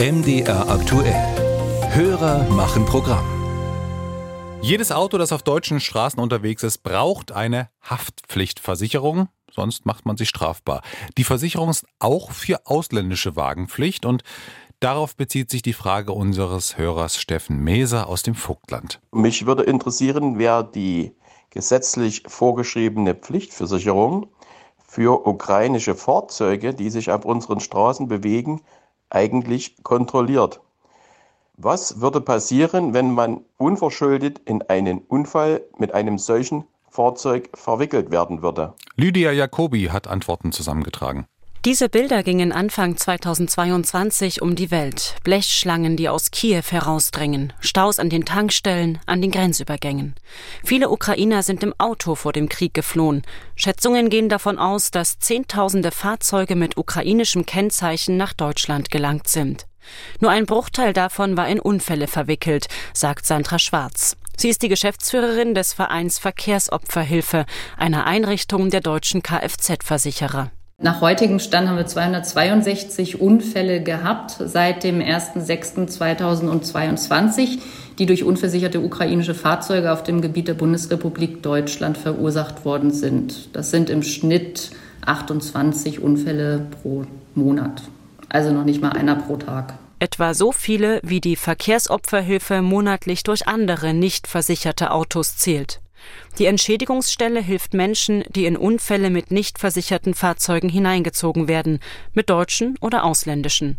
MDR aktuell. Hörer machen Programm. Jedes Auto, das auf deutschen Straßen unterwegs ist, braucht eine Haftpflichtversicherung, sonst macht man sich strafbar. Die Versicherung ist auch für ausländische Wagen Pflicht und darauf bezieht sich die Frage unseres Hörers Steffen Meser aus dem Vogtland. Mich würde interessieren, wer die gesetzlich vorgeschriebene Pflichtversicherung für ukrainische Fahrzeuge, die sich auf unseren Straßen bewegen, eigentlich kontrolliert. Was würde passieren, wenn man unverschuldet in einen Unfall mit einem solchen Fahrzeug verwickelt werden würde? Lydia Jacobi hat Antworten zusammengetragen. Diese Bilder gingen Anfang 2022 um die Welt. Blechschlangen, die aus Kiew herausdrängen, Staus an den Tankstellen, an den Grenzübergängen. Viele Ukrainer sind im Auto vor dem Krieg geflohen. Schätzungen gehen davon aus, dass Zehntausende Fahrzeuge mit ukrainischem Kennzeichen nach Deutschland gelangt sind. Nur ein Bruchteil davon war in Unfälle verwickelt, sagt Sandra Schwarz. Sie ist die Geschäftsführerin des Vereins Verkehrsopferhilfe, einer Einrichtung der deutschen Kfz-Versicherer. Nach heutigem Stand haben wir 262 Unfälle gehabt seit dem 01.06.2022, die durch unversicherte ukrainische Fahrzeuge auf dem Gebiet der Bundesrepublik Deutschland verursacht worden sind. Das sind im Schnitt 28 Unfälle pro Monat. Also noch nicht mal einer pro Tag. Etwa so viele, wie die Verkehrsopferhilfe monatlich durch andere nicht versicherte Autos zählt. Die Entschädigungsstelle hilft Menschen, die in Unfälle mit nicht versicherten Fahrzeugen hineingezogen werden, mit deutschen oder ausländischen.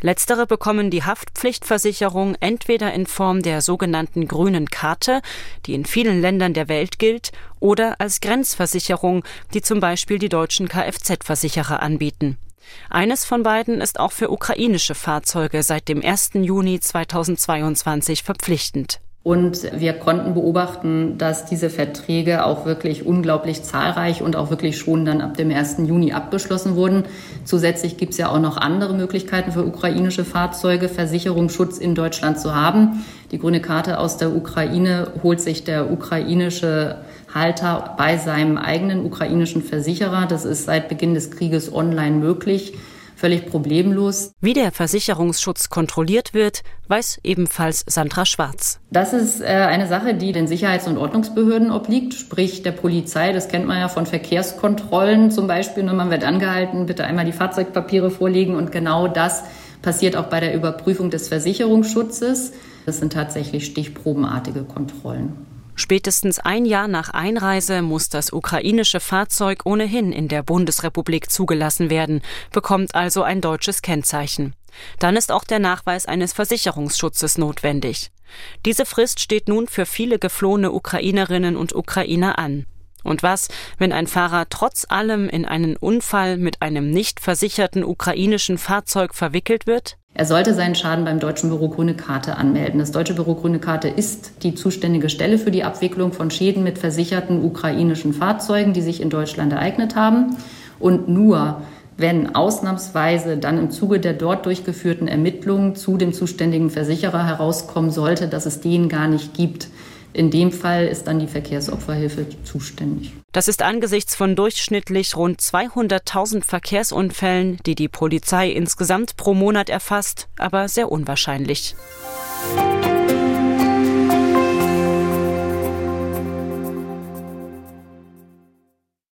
Letztere bekommen die Haftpflichtversicherung entweder in Form der sogenannten grünen Karte, die in vielen Ländern der Welt gilt, oder als Grenzversicherung, die zum Beispiel die deutschen Kfz-Versicherer anbieten. Eines von beiden ist auch für ukrainische Fahrzeuge seit dem 1. Juni 2022 verpflichtend. Und wir konnten beobachten, dass diese Verträge auch wirklich unglaublich zahlreich und auch wirklich schon dann ab dem 1. Juni abgeschlossen wurden. Zusätzlich gibt es ja auch noch andere Möglichkeiten für ukrainische Fahrzeuge, Versicherungsschutz in Deutschland zu haben. Die grüne Karte aus der Ukraine holt sich der ukrainische Halter bei seinem eigenen ukrainischen Versicherer. Das ist seit Beginn des Krieges online möglich völlig problemlos. Wie der Versicherungsschutz kontrolliert wird, weiß ebenfalls Sandra Schwarz. Das ist äh, eine Sache, die den Sicherheits- und Ordnungsbehörden obliegt, sprich der Polizei. Das kennt man ja von Verkehrskontrollen zum Beispiel. Nur man wird angehalten, bitte einmal die Fahrzeugpapiere vorlegen. Und genau das passiert auch bei der Überprüfung des Versicherungsschutzes. Das sind tatsächlich stichprobenartige Kontrollen. Spätestens ein Jahr nach Einreise muss das ukrainische Fahrzeug ohnehin in der Bundesrepublik zugelassen werden, bekommt also ein deutsches Kennzeichen. Dann ist auch der Nachweis eines Versicherungsschutzes notwendig. Diese Frist steht nun für viele geflohene Ukrainerinnen und Ukrainer an. Und was, wenn ein Fahrer trotz allem in einen Unfall mit einem nicht versicherten ukrainischen Fahrzeug verwickelt wird? Er sollte seinen Schaden beim Deutschen Büro Grüne Karte anmelden. Das Deutsche Büro Grüne Karte ist die zuständige Stelle für die Abwicklung von Schäden mit versicherten ukrainischen Fahrzeugen, die sich in Deutschland ereignet haben. Und nur wenn ausnahmsweise dann im Zuge der dort durchgeführten Ermittlungen zu dem zuständigen Versicherer herauskommen sollte, dass es den gar nicht gibt, in dem Fall ist dann die Verkehrsopferhilfe zuständig. Das ist angesichts von durchschnittlich rund 200.000 Verkehrsunfällen, die die Polizei insgesamt pro Monat erfasst, aber sehr unwahrscheinlich. Musik